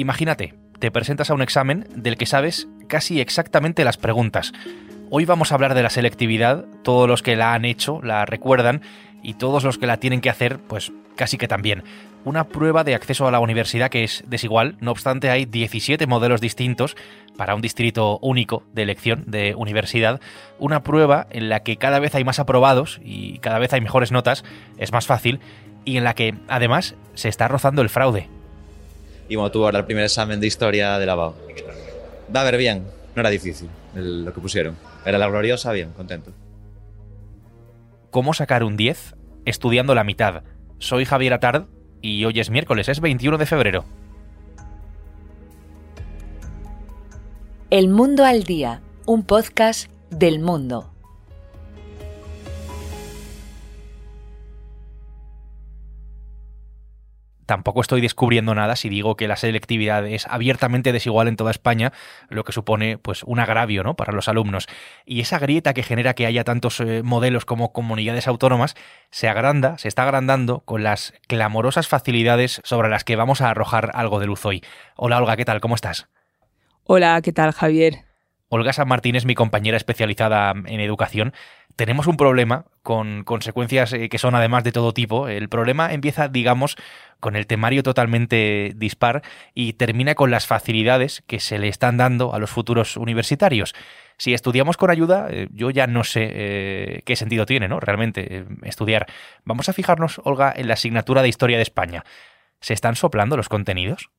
Imagínate, te presentas a un examen del que sabes casi exactamente las preguntas. Hoy vamos a hablar de la selectividad, todos los que la han hecho la recuerdan y todos los que la tienen que hacer, pues casi que también. Una prueba de acceso a la universidad que es desigual, no obstante hay 17 modelos distintos para un distrito único de elección de universidad, una prueba en la que cada vez hay más aprobados y cada vez hay mejores notas, es más fácil, y en la que además se está rozando el fraude. Y bueno, tuvo ahora el primer examen de historia de lavado. Va a ver bien, no era difícil lo que pusieron. Era la gloriosa, bien, contento. ¿Cómo sacar un 10 estudiando la mitad? Soy Javier Atard y hoy es miércoles, es 21 de febrero. El Mundo al Día, un podcast del mundo. Tampoco estoy descubriendo nada si digo que la selectividad es abiertamente desigual en toda España, lo que supone pues un agravio ¿no? para los alumnos. Y esa grieta que genera que haya tantos eh, modelos como comunidades autónomas se agranda, se está agrandando con las clamorosas facilidades sobre las que vamos a arrojar algo de luz hoy. Hola Olga, ¿qué tal? ¿Cómo estás? Hola, ¿qué tal Javier? Olga San Martín es mi compañera especializada en educación tenemos un problema con consecuencias eh, que son además de todo tipo. El problema empieza, digamos, con el temario totalmente dispar y termina con las facilidades que se le están dando a los futuros universitarios. Si estudiamos con ayuda, eh, yo ya no sé eh, qué sentido tiene, ¿no? Realmente estudiar. Vamos a fijarnos, Olga, en la asignatura de Historia de España. ¿Se están soplando los contenidos?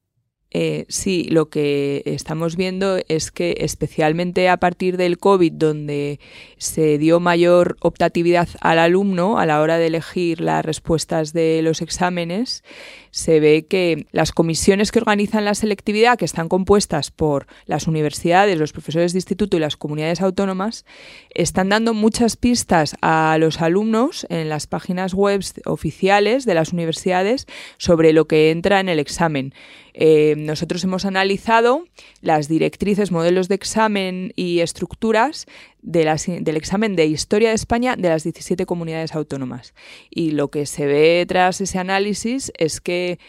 Eh, sí, lo que estamos viendo es que especialmente a partir del COVID, donde se dio mayor optatividad al alumno a la hora de elegir las respuestas de los exámenes, se ve que las comisiones que organizan la selectividad, que están compuestas por las universidades, los profesores de instituto y las comunidades autónomas, están dando muchas pistas a los alumnos en las páginas web oficiales de las universidades sobre lo que entra en el examen. Eh, nosotros hemos analizado las directrices, modelos de examen y estructuras del examen de Historia de España de las 17 comunidades autónomas. Y lo que se ve tras ese análisis es que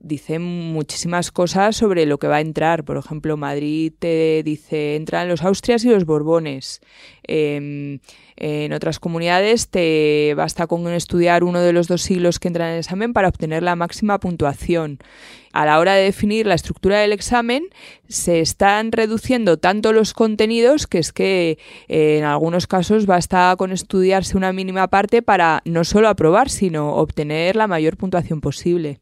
dice muchísimas cosas sobre lo que va a entrar. Por ejemplo, Madrid te dice entran los Austrias y los Borbones. Em, en otras comunidades te basta con estudiar uno de los dos siglos que entran en el examen para obtener la máxima puntuación. A la hora de definir la estructura del examen, se están reduciendo tanto los contenidos que es que eh, en algunos casos basta con estudiarse una mínima parte para no solo aprobar, sino obtener la mayor puntuación posible.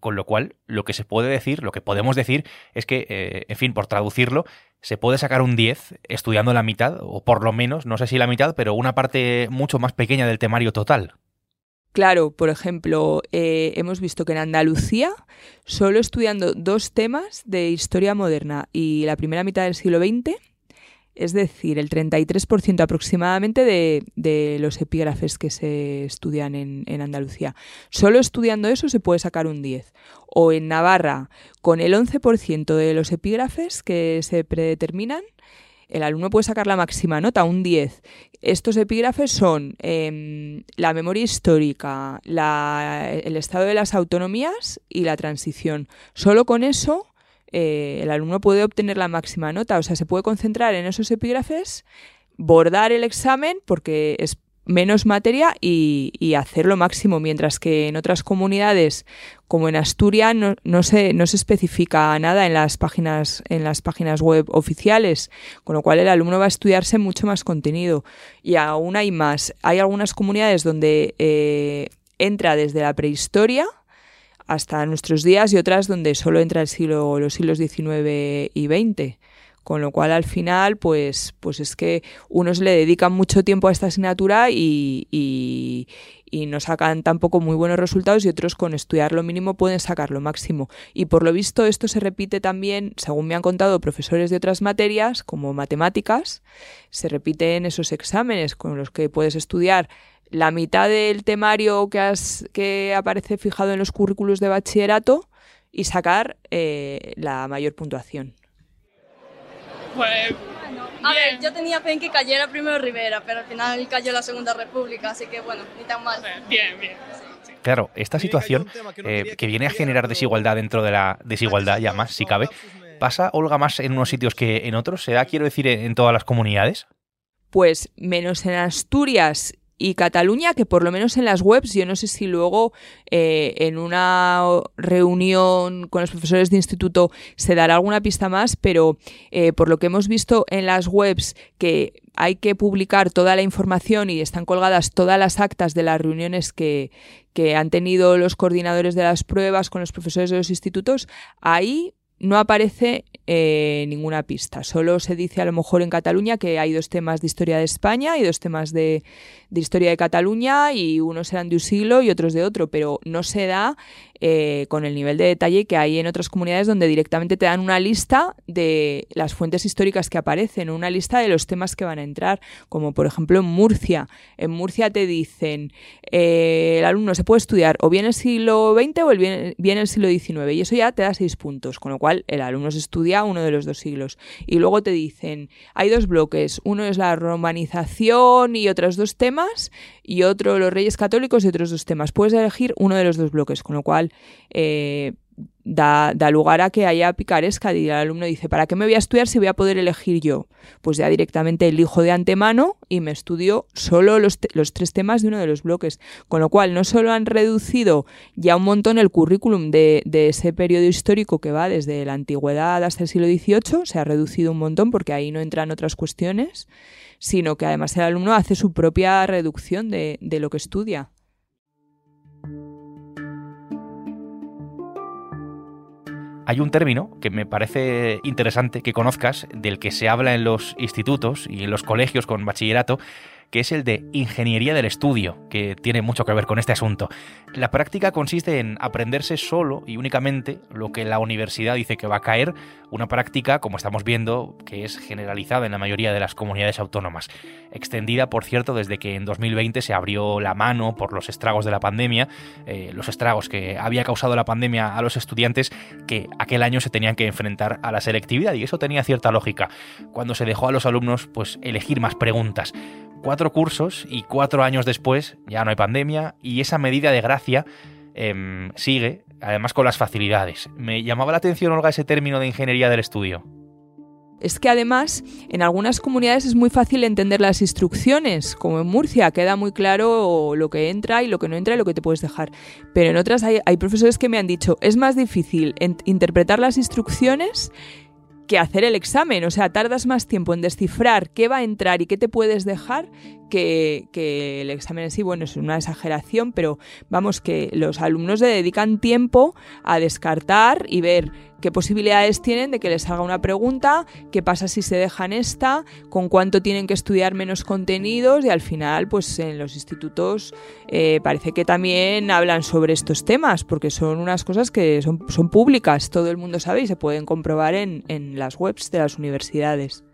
Con lo cual, lo que se puede decir, lo que podemos decir, es que, eh, en fin, por traducirlo, se puede sacar un 10 estudiando la mitad, o por lo menos, no sé si la mitad, pero una parte mucho más pequeña del temario total. Claro, por ejemplo, eh, hemos visto que en Andalucía, solo estudiando dos temas de historia moderna y la primera mitad del siglo XX, es decir, el 33% aproximadamente de, los epígrafes que se estudian en, Andalucía. Solo estudiando eso se puede sacar un 10. O en Navarra, con el 11% de los epígrafes que se predeterminan, el alumno puede sacar la máxima nota, un 10. Estos epígrafes son em, la memoria histórica, el estado de las autonomías y la transición. Solo con eso eh, el alumno puede obtener la máxima nota, o sea, se puede concentrar en esos epígrafes, bordar el examen porque es menos materia y, hacer lo máximo, mientras que en otras comunidades, como en Asturias, no, no, se, no se especifica nada en las, páginas, en las páginas web oficiales, con lo cual el alumno va a estudiarse mucho más contenido. Y aún hay más. Hay algunas comunidades donde eh, entra desde la prehistoria, hasta nuestros días y otras donde solo entra el siglo, los siglos XIX y XX. Con lo cual al final, pues, pues es que unos le dedican mucho tiempo a esta asignatura y, y, no sacan tampoco muy buenos resultados y otros con estudiar lo mínimo pueden sacar lo máximo. Y por lo visto esto se repite también, según me han contado profesores de otras materias, como matemáticas, se repite en esos exámenes con los que puedes estudiar la mitad del temario que, has, que aparece fijado en los currículos de bachillerato y sacar eh, la mayor puntuación. Pues, a ver, yo tenía fe en que cayera primero Rivera, pero al final cayó la Segunda República, así que bueno, ni tan mal. Bien, bien. Claro, esta situación eh, que viene a generar desigualdad dentro de la desigualdad, ya más, si cabe, ¿pasa, Olga, más en unos sitios que en otros? ¿Se da, quiero decir, en todas las comunidades? Pues menos en Asturias y Cataluña, que por lo menos en las webs, yo no sé si luego eh, en una reunión con los profesores de instituto se dará alguna pista más, pero eh, por lo que hemos visto en las webs que hay que publicar toda la información y están colgadas todas las actas de las reuniones que, que han tenido los coordinadores de las pruebas con los profesores de los institutos, ahí no aparece eh, ninguna pista. Solo se dice a lo mejor en Cataluña que hay dos temas de historia de España y dos temas de, de historia de Cataluña y unos serán de un siglo y otros de otro, pero no se da eh, con el nivel de detalle que hay en otras comunidades donde directamente te dan una lista de las fuentes históricas que aparecen, una lista de los temas que van a entrar, como por ejemplo en Murcia. En Murcia te dicen, eh, el alumno se puede estudiar o bien el siglo XX o bien, bien el siglo XIX, y eso ya te da seis puntos, con lo cual el alumno se estudia uno de los dos siglos. Y luego te dicen, hay dos bloques, uno es la romanización y otros dos temas, y otro los reyes católicos y otros dos temas. Puedes elegir uno de los dos bloques, con lo cual eh, da, lugar a que haya picaresca y el alumno dice, ¿para qué me voy a estudiar si voy a poder elegir yo? Pues ya directamente elijo de antemano y me estudio solo los, tres temas de uno de los bloques. Con lo cual, no solo han reducido ya un montón el currículum de, de ese periodo histórico que va desde la antigüedad hasta el siglo XVIII, se ha reducido un montón porque ahí no entran otras cuestiones, sino que además el alumno hace su propia reducción de, de lo que estudia. Hay un término que me parece interesante que conozcas, del que se habla en los institutos y en los colegios con bachillerato, que es el de ingeniería del estudio, que tiene mucho que ver con este asunto. La práctica consiste en aprenderse solo y únicamente lo que la universidad dice que va a caer, una práctica, como estamos viendo, que es generalizada en la mayoría de las comunidades autónomas, extendida, por cierto, desde que en 2020 se abrió la mano por los estragos de la pandemia, eh, los estragos que había causado la pandemia a los estudiantes que aquel año se tenían que enfrentar a la selectividad y eso tenía cierta lógica, cuando se dejó a los alumnos pues elegir más preguntas cuatro cursos y cuatro años después ya no hay pandemia y esa medida de gracia em, sigue, además con las facilidades. Me llamaba la atención, Olga, ese término de ingeniería del estudio. Es que además en algunas comunidades es muy fácil entender las instrucciones, como en Murcia queda muy claro lo que entra y lo que no entra y lo que te puedes dejar. Pero en otras hay, hay profesores que me han dicho, es más difícil interpretar las instrucciones que hacer el examen. O sea, tardas más tiempo en descifrar qué va a entrar y qué te puedes dejar que, el examen en sí. Bueno, es una exageración, pero vamos, que los alumnos le dedican tiempo a descartar y ver qué posibilidades tienen de que les haga una pregunta, qué pasa si se dejan esta, con cuánto tienen que estudiar menos contenidos y al final pues en los institutos eh, parece que también hablan sobre estos temas porque son unas cosas que son, son públicas, todo el mundo sabe y se pueden comprobar en, en las webs de las universidades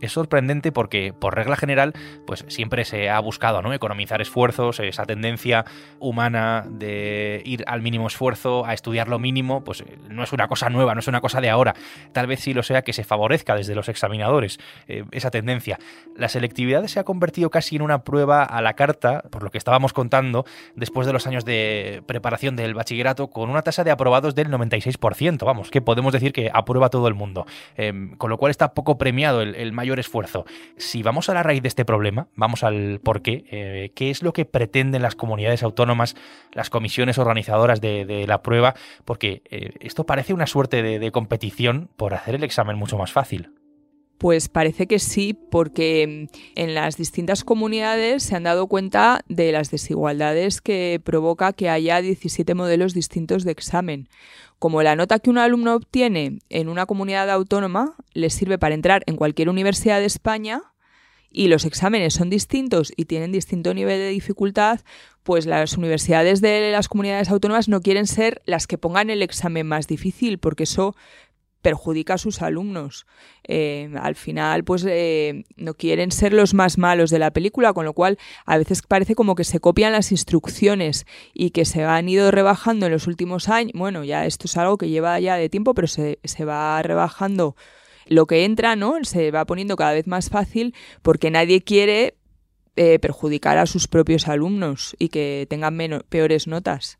es sorprendente porque, por regla general, pues siempre se ha buscado ¿no? economizar esfuerzos, esa tendencia humana de ir al mínimo esfuerzo, a estudiar lo mínimo, pues eh, no es una cosa nueva, no es una cosa de ahora. Tal vez sí lo sea que se favorezca desde los examinadores eh, esa tendencia. La selectividad se ha convertido casi en una prueba a la carta, por lo que estábamos contando, después de los años de preparación del bachillerato, con una tasa de aprobados del 96%. Vamos, que podemos decir que aprueba todo el mundo. Em, con lo cual está poco premiado el, el mayor esfuerzo. Si vamos a la raíz de este problema, vamos al por qué, eh, qué es lo que pretenden las comunidades autónomas, las comisiones organizadoras de, la prueba, porque eh, esto parece una suerte de competición por hacer el examen mucho más fácil. Pues parece que sí, porque en las distintas comunidades se han dado cuenta de las desigualdades que provoca que haya 17 modelos distintos de examen. Como la nota que un alumno obtiene en una comunidad autónoma le sirve para entrar en cualquier universidad de España y los exámenes son distintos y tienen distinto nivel de dificultad, pues las universidades de las comunidades autónomas no quieren ser las que pongan el examen más difícil, porque eso perjudica a sus alumnos. Eh, al final, pues eh, no quieren ser los más malos de la película, con lo cual a veces parece como que se copian las instrucciones y que se han ido rebajando en los últimos años. Bueno, ya esto es algo que lleva ya de tiempo, pero se, se va rebajando lo que entra, ¿no? Se va poniendo cada vez más fácil porque nadie quiere eh, perjudicar a sus propios alumnos y que tengan peores notas.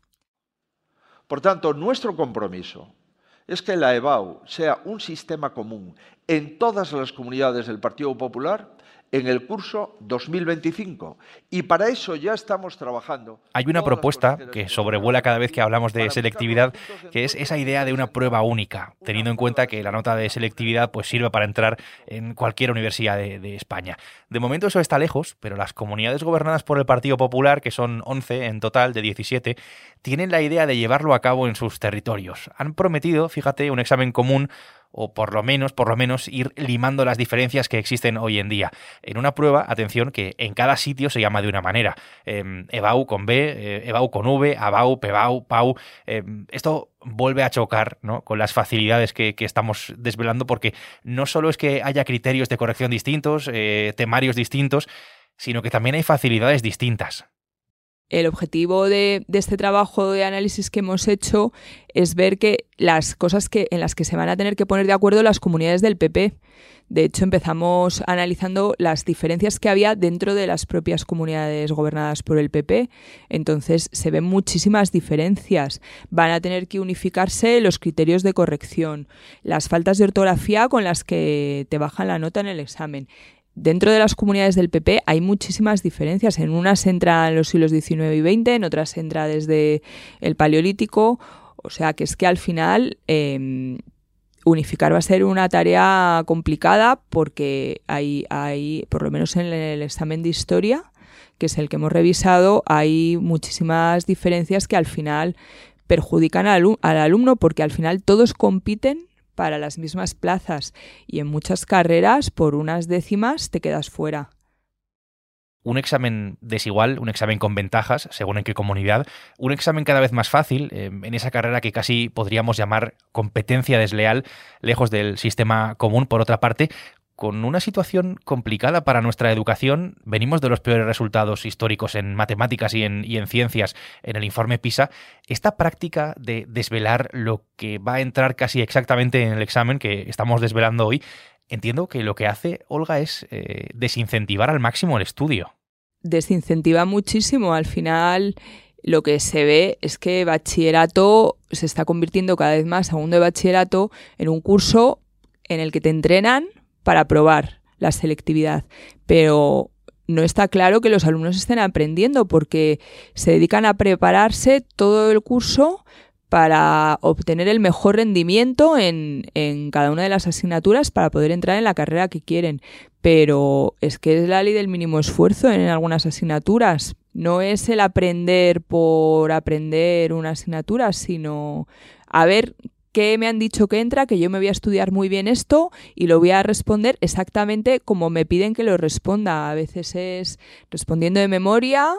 Por tanto, nuestro compromiso es que la EBAU sea un sistema común en todas las comunidades del Partido Popular en el curso 2025. Y para eso ya estamos trabajando. Hay una propuesta que sobrevuela cada vez que hablamos de selectividad, que es esa idea de una prueba única, teniendo en cuenta que la nota de selectividad pues, sirve para entrar en cualquier universidad de, de España. De momento eso está lejos, pero las comunidades gobernadas por el Partido Popular, que son 11 en total de 17, tienen la idea de llevarlo a cabo en sus territorios. Han prometido, fíjate, un examen común o por lo menos, por lo menos ir limando las diferencias que existen hoy en día. En una prueba, atención, que en cada sitio se llama de una manera. Eh, EBAU con B, eh, EBAU con V, ABAU, PEBAU, PAU. Em, esto vuelve a chocar ¿no? con las facilidades que, estamos desvelando porque no solo es que haya criterios de corrección distintos, eh, temarios distintos, sino que también hay facilidades distintas el objetivo de, este trabajo de análisis que hemos hecho es ver que las cosas que, en las que se van a tener que poner de acuerdo las comunidades del PP. De hecho, empezamos analizando las diferencias que había dentro de las propias comunidades gobernadas por el PP. Entonces, se ven muchísimas diferencias. Van a tener que unificarse los criterios de corrección, las faltas de ortografía con las que te bajan la nota en el examen dentro de las comunidades del PP hay muchísimas diferencias. En unas entra en los siglos XIX y XX, en otras entra desde el Paleolítico. O sea que es que al final em, unificar va a ser una tarea complicada porque hay, hay, por lo menos en el examen de historia, que es el que hemos revisado, hay muchísimas diferencias que al final perjudican al alumno porque al final todos compiten para las mismas plazas y en muchas carreras por unas décimas te quedas fuera. Un examen desigual, un examen con ventajas, según en qué comunidad, un examen cada vez más fácil, eh, en esa carrera que casi podríamos llamar competencia desleal, lejos del sistema común, por otra parte, con una situación complicada para nuestra educación. Venimos de los peores resultados históricos en matemáticas y en, ciencias en el informe PISA. Esta práctica de desvelar lo que va a entrar casi exactamente en el examen que estamos desvelando hoy, entiendo que lo que hace Olga es eh, desincentivar al máximo el estudio. Desincentiva muchísimo. Al final lo que se ve es que bachillerato se está convirtiendo cada vez más, segundo de bachillerato, en un curso en el que te entrenan para probar la selectividad, pero no está claro que los alumnos estén aprendiendo porque se dedican a prepararse todo el curso para obtener el mejor rendimiento en, en, cada una de las asignaturas para poder entrar en la carrera que quieren. Pero es que es la ley del mínimo esfuerzo en algunas asignaturas. No es el aprender por aprender una asignatura, sino a ver que me han dicho que entra, que yo me voy a estudiar muy bien esto y lo voy a responder exactamente como me piden que lo responda. A veces es respondiendo de memoria,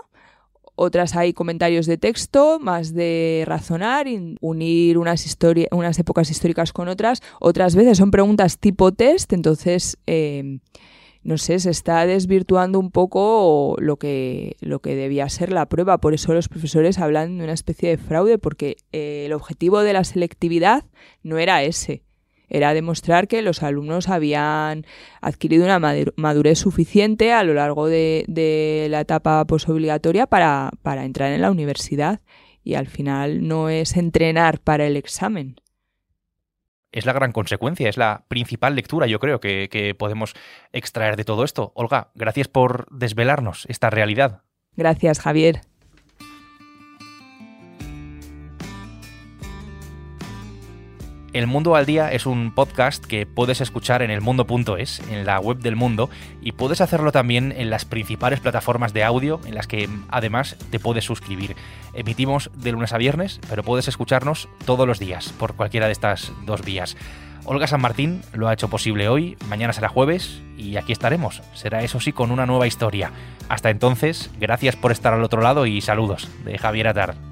otras hay comentarios de texto, más de razonar, unir unas, unas épocas históricas con otras. Otras veces son preguntas tipo test, entonces... Eh, no sé, se está desvirtuando un poco lo que, lo que debía ser la prueba. Por eso los profesores hablan de una especie de fraude, porque eh, el objetivo de la selectividad no era ese. Era demostrar que los alumnos habían adquirido una madurez suficiente a lo largo de, de la etapa posobligatoria para, para entrar en la universidad. Y al final no es entrenar para el examen es la gran consecuencia, es la principal lectura, yo creo, que, podemos extraer de todo esto. Olga, gracias por desvelarnos esta realidad. Gracias, Javier. El Mundo al Día es un podcast que puedes escuchar en elmundo.es, en la web del mundo, y puedes hacerlo también en las principales plataformas de audio en las que además te puedes suscribir. Emitimos de lunes a viernes, pero puedes escucharnos todos los días por cualquiera de estas dos vías. Olga San Martín lo ha hecho posible hoy, mañana será jueves y aquí estaremos. Será eso sí con una nueva historia. Hasta entonces, gracias por estar al otro lado y saludos de Javier Atar.